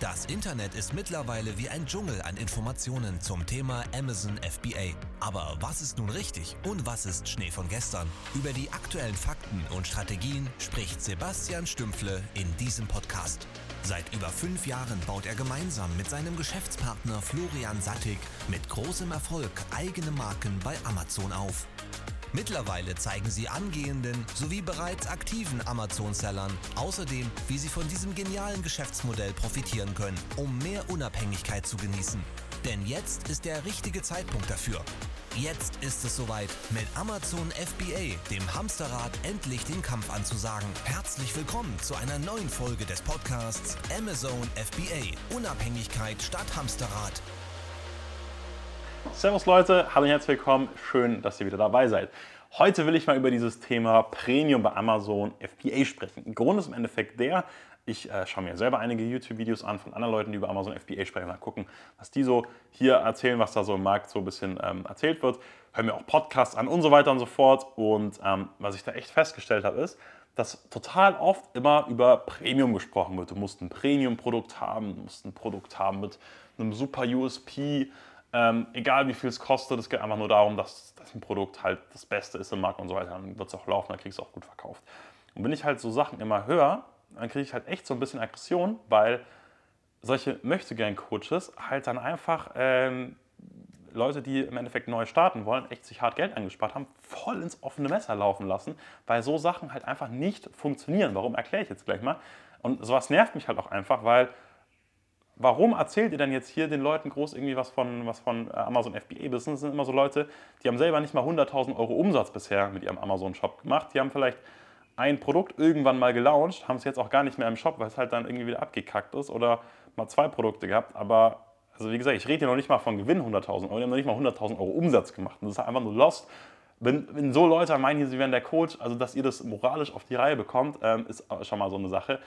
Das Internet ist mittlerweile wie ein Dschungel an Informationen zum Thema Amazon FBA. Aber was ist nun richtig und was ist Schnee von gestern? Über die aktuellen Fakten und Strategien spricht Sebastian Stümpfle in diesem Podcast. Seit über fünf Jahren baut er gemeinsam mit seinem Geschäftspartner Florian Sattig mit großem Erfolg eigene Marken bei Amazon auf. Mittlerweile zeigen sie angehenden sowie bereits aktiven Amazon-Sellern außerdem, wie sie von diesem genialen Geschäftsmodell profitieren können, um mehr Unabhängigkeit zu genießen. Denn jetzt ist der richtige Zeitpunkt dafür. Jetzt ist es soweit, mit Amazon FBA, dem Hamsterrad, endlich den Kampf anzusagen. Herzlich willkommen zu einer neuen Folge des Podcasts Amazon FBA. Unabhängigkeit statt Hamsterrad. Servus Leute, hallo und herzlich willkommen. Schön, dass ihr wieder dabei seid. Heute will ich mal über dieses Thema Premium bei Amazon FBA sprechen. Grund ist im Endeffekt der, ich äh, schaue mir selber einige YouTube-Videos an von anderen Leuten, die über Amazon FBA sprechen, mal gucken, was die so hier erzählen, was da so im Markt so ein bisschen ähm, erzählt wird. Hören mir auch Podcasts an und so weiter und so fort. Und ähm, was ich da echt festgestellt habe, ist, dass total oft immer über Premium gesprochen wird. Du musst ein Premium-Produkt haben, du musst ein Produkt haben mit einem super USP, ähm, egal wie viel es kostet, es geht einfach nur darum, dass, dass ein Produkt halt das Beste ist im Markt und so weiter. Dann wird es auch laufen, dann kriegst du auch gut verkauft. Und wenn ich halt so Sachen immer höre, dann kriege ich halt echt so ein bisschen Aggression, weil solche möchte gern Coaches halt dann einfach ähm, Leute, die im Endeffekt neu starten wollen, echt sich hart Geld eingespart haben, voll ins offene Messer laufen lassen, weil so Sachen halt einfach nicht funktionieren. Warum erkläre ich jetzt gleich mal? Und sowas nervt mich halt auch einfach, weil warum erzählt ihr denn jetzt hier den Leuten groß irgendwie was von, was von äh, Amazon FBA Business? Das sind immer so Leute, die haben selber nicht mal 100.000 Euro Umsatz bisher mit ihrem Amazon-Shop gemacht. Die haben vielleicht ein Produkt irgendwann mal gelauncht, haben es jetzt auch gar nicht mehr im Shop, weil es halt dann irgendwie wieder abgekackt ist oder mal zwei Produkte gehabt. Aber, also wie gesagt, ich rede hier noch nicht mal von Gewinn 100.000 Euro, die haben noch nicht mal 100.000 Euro Umsatz gemacht. Das ist einfach nur lost. Wenn, wenn, so Leute meinen, sie wären der Coach, also dass ihr das moralisch auf die Reihe bekommt, ähm, ist schon mal so eine Sache.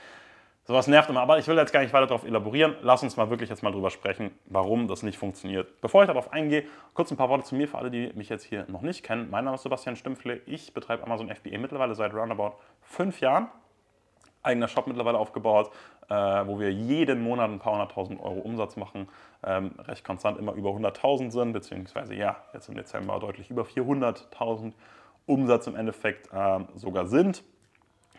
Sowas nervt immer, aber ich will jetzt gar nicht weiter darauf elaborieren. Lass uns mal wirklich jetzt mal drüber sprechen, warum das nicht funktioniert. Bevor ich darauf eingehe, kurz ein paar Worte zu mir für alle, die mich jetzt hier noch nicht kennen. Mein Name ist Sebastian Stümpfle. Ich betreibe Amazon FBA mittlerweile seit roundabout fünf Jahren. Eigener Shop mittlerweile aufgebaut, äh, wo wir jeden Monat ein paar hunderttausend Euro Umsatz machen. Ähm, recht konstant immer über 100.000 sind, beziehungsweise ja, jetzt im Dezember deutlich über 400.000 Umsatz im Endeffekt äh, sogar sind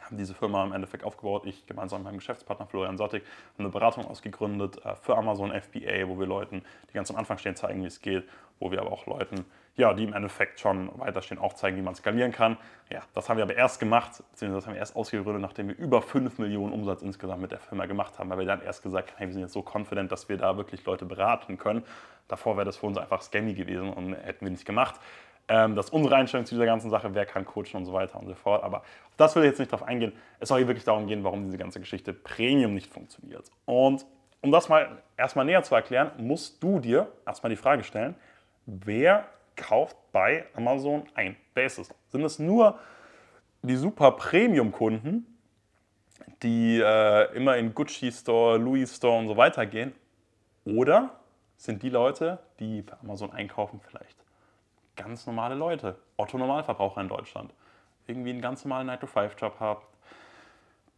haben diese Firma im Endeffekt aufgebaut. Ich gemeinsam mit meinem Geschäftspartner Florian Sottig haben eine Beratung ausgegründet äh, für Amazon FBA, wo wir Leuten, die ganz am Anfang stehen, zeigen, wie es geht, wo wir aber auch Leuten, ja, die im Endeffekt schon weiterstehen, auch zeigen, wie man skalieren kann. Ja, das haben wir aber erst gemacht, beziehungsweise das haben wir erst ausgegründet, nachdem wir über 5 Millionen Umsatz insgesamt mit der Firma gemacht haben, weil wir dann erst gesagt haben, hey, wir sind jetzt so confident, dass wir da wirklich Leute beraten können. Davor wäre das für uns einfach scammy gewesen und hätten wir nicht gemacht. Ähm, das ist unsere Einstellung zu dieser ganzen Sache, wer kann coachen und so weiter und so fort. Aber das will ich jetzt nicht drauf eingehen. Es soll hier wirklich darum gehen, warum diese ganze Geschichte Premium nicht funktioniert. Und um das mal erstmal näher zu erklären, musst du dir erstmal die Frage stellen, wer kauft bei Amazon ein? Wer ist es? Sind es nur die super Premium-Kunden, die äh, immer in Gucci Store, Louis Store und so weiter gehen? Oder sind die Leute, die bei Amazon einkaufen, vielleicht ganz normale Leute, Otto-Normalverbraucher in Deutschland, irgendwie einen ganz normalen 9-to-5-Job habt,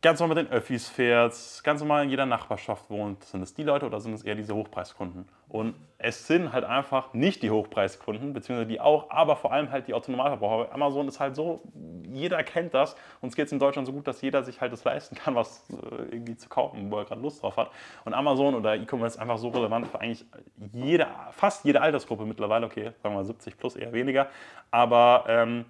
ganz normal mit den Öffis fährt, ganz normal in jeder Nachbarschaft wohnt, sind es die Leute oder sind es eher diese Hochpreiskunden? Und es sind halt einfach nicht die Hochpreiskunden, beziehungsweise die auch, aber vor allem halt die Autonomalverbraucher. Amazon ist halt so, jeder kennt das. Uns geht es in Deutschland so gut, dass jeder sich halt das leisten kann, was äh, irgendwie zu kaufen, wo er gerade Lust drauf hat. Und Amazon oder E-Commerce ist einfach so relevant für eigentlich jede, fast jede Altersgruppe mittlerweile. Okay, sagen wir mal 70 plus, eher weniger. Aber ähm,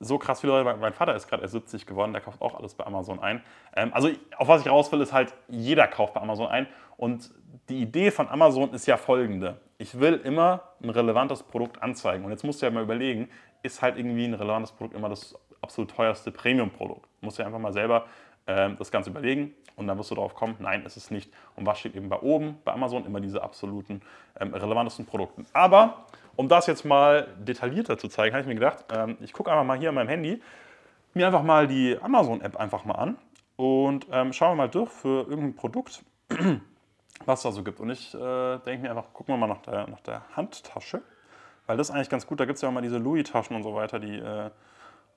so krass viele Leute, mein Vater ist gerade erst 70 geworden, der kauft auch alles bei Amazon ein. Ähm, also auf was ich raus will, ist halt, jeder kauft bei Amazon ein. Und die Idee von Amazon ist ja folgende. Ich will immer ein relevantes Produkt anzeigen. Und jetzt musst du ja mal überlegen, ist halt irgendwie ein relevantes Produkt immer das absolut teuerste Premium-Produkt? Du musst dir einfach mal selber ähm, das Ganze überlegen und dann wirst du darauf kommen, nein, ist es nicht. Und was steht eben bei oben, bei Amazon, immer diese absoluten ähm, relevantesten Produkte. Aber um das jetzt mal detaillierter zu zeigen, habe ich mir gedacht, ähm, ich gucke einfach mal hier an meinem Handy, mir einfach mal die Amazon-App einfach mal an und ähm, schauen wir mal durch für irgendein Produkt, was da so gibt. Und ich äh, denke mir einfach, gucken wir mal nach der, nach der Handtasche, weil das ist eigentlich ganz gut. Da gibt es ja auch mal diese Louis-Taschen und so weiter, die äh,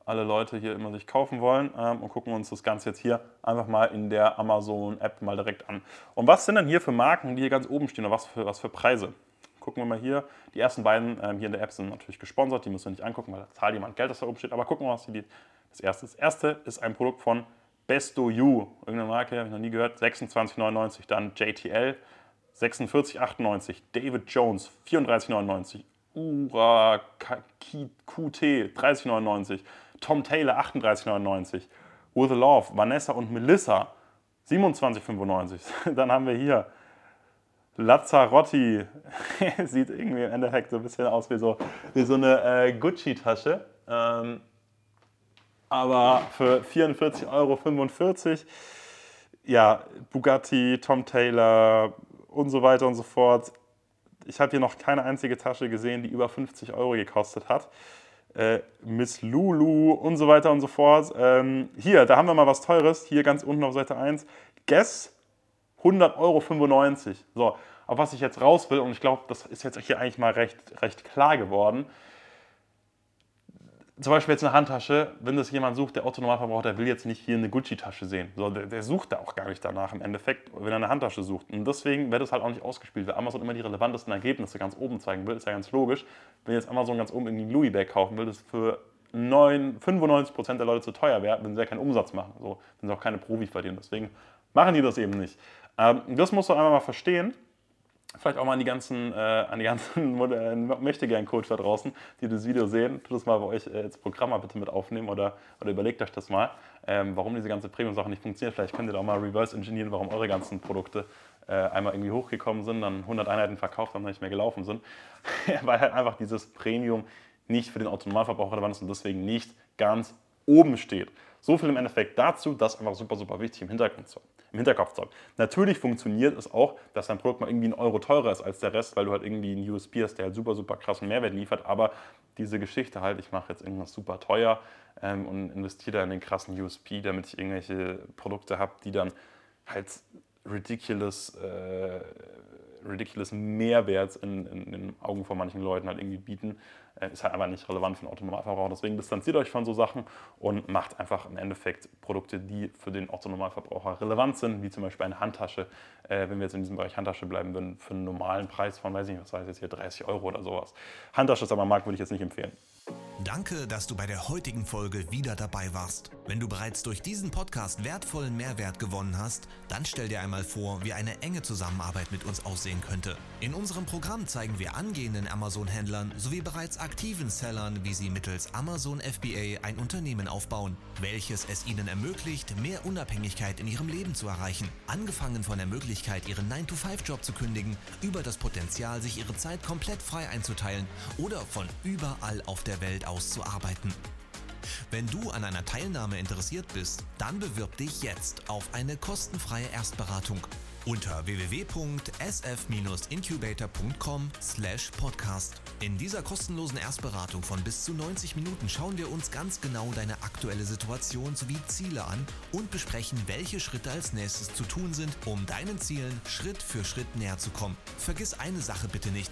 alle Leute hier immer sich kaufen wollen ähm, und gucken uns das Ganze jetzt hier einfach mal in der Amazon-App mal direkt an. Und was sind denn hier für Marken, die hier ganz oben stehen und was für, was für Preise? Gucken wir mal hier. Die ersten beiden ähm, hier in der App sind natürlich gesponsert, die müssen wir nicht angucken, weil da zahlt jemand Geld, das da oben steht. Aber gucken wir mal, was hier das erste ist. Das erste ist ein Produkt von Besto You, irgendeine Marke, habe ich noch nie gehört, 26,99. Dann JTL 46,98. David Jones 34,99. Ura QT 30,99. Tom Taylor 38,99. With Love, Vanessa und Melissa 27,95. Dann haben wir hier Lazzarotti. Sieht irgendwie im Endeffekt so ein bisschen aus wie so, wie so eine äh, Gucci-Tasche. Ähm, aber für 44,45 Euro. Ja, Bugatti, Tom Taylor und so weiter und so fort. Ich habe hier noch keine einzige Tasche gesehen, die über 50 Euro gekostet hat. Äh, Miss Lulu und so weiter und so fort. Ähm, hier, da haben wir mal was Teures. Hier ganz unten auf Seite 1. Guess 100,95 Euro. So, auf was ich jetzt raus will, und ich glaube, das ist jetzt hier eigentlich mal recht, recht klar geworden zum Beispiel jetzt eine Handtasche, wenn das jemand sucht, der Otto-Normalverbraucher, der will jetzt nicht hier eine Gucci-Tasche sehen. So, der, der, sucht da auch gar nicht danach im Endeffekt, wenn er eine Handtasche sucht. Und deswegen wird es halt auch nicht ausgespielt, weil Amazon immer die relevantesten Ergebnisse ganz oben zeigen will. Ist ja ganz logisch. Wenn jetzt Amazon ganz oben irgendwie einen Louis-Bag kaufen will, das für 9, 95% der Leute zu teuer wäre, wenn sie ja keinen Umsatz machen. So, wenn sie auch keine Profi verdienen. Deswegen machen die das eben nicht. Ähm, das musst du einmal mal verstehen vielleicht auch mal an die ganzen, äh, an die ganzen äh, Möchtegern-Coach da draußen, die das Video sehen, tut das mal bei euch äh, ins Programm mal bitte mit aufnehmen oder, oder überlegt euch das mal, ähm, warum diese ganze Premium-Sache nicht funktioniert. Vielleicht könnt ihr da auch mal reverse engineeren, warum eure ganzen Produkte äh, einmal irgendwie hochgekommen sind, dann 100 Einheiten verkauft haben, dann nicht mehr gelaufen sind, weil halt einfach dieses Premium nicht für den Autonomalverbraucher relevant ist und deswegen nicht ganz oben steht. So viel im Endeffekt dazu, das einfach super, super wichtig im Hintergrund zu haben im Hinterkopf haben. Natürlich funktioniert es auch, dass dein Produkt mal irgendwie ein Euro teurer ist als der Rest, weil du halt irgendwie einen USP hast, der halt super, super krassen Mehrwert liefert. Aber diese Geschichte halt, ich mache jetzt irgendwas super teuer ähm, und investiere da in den krassen USP, damit ich irgendwelche Produkte habe, die dann halt ridiculous, äh, ridiculous Mehrwert in, in, in, den Augen von manchen Leuten halt irgendwie bieten, äh, ist halt einfach nicht relevant für den Autonomalverbraucher. Deswegen distanziert euch von so Sachen und macht einfach im Endeffekt Produkte, die für den Autonomalverbraucher relevant sind, wie zum Beispiel eine Handtasche. Äh, wenn wir jetzt in diesem Bereich Handtasche bleiben würden, für einen normalen Preis von, weiß ich nicht, was heißt jetzt hier, 30 Euro oder sowas. Handtasche ist aber am Markt, würde ich jetzt nicht empfehlen. Danke, dass du bei der heutigen Folge wieder dabei warst. Wenn du bereits durch diesen Podcast wertvollen Mehrwert gewonnen hast, dann stell dir einmal vor, wie eine enge Zusammenarbeit mit uns aussehen könnte. In unserem Programm zeigen wir angehenden Amazon-Händlern sowie bereits aktiven Sellern, wie sie mittels Amazon FBA ein Unternehmen aufbauen, welches es ihnen ermöglicht, mehr Unabhängigkeit in ihrem Leben zu erreichen. Angefangen von der Möglichkeit, ihren 9-to-5-Job zu kündigen, über das Potenzial, sich ihre Zeit komplett frei einzuteilen oder von überall auf der Welt aus zu arbeiten. Wenn du an einer Teilnahme interessiert bist, dann bewirb dich jetzt auf eine kostenfreie Erstberatung unter www.sf-incubator.com/podcast. In dieser kostenlosen Erstberatung von bis zu 90 Minuten schauen wir uns ganz genau deine aktuelle Situation sowie Ziele an und besprechen, welche Schritte als nächstes zu tun sind, um deinen Zielen Schritt für Schritt näher zu kommen. Vergiss eine Sache bitte nicht.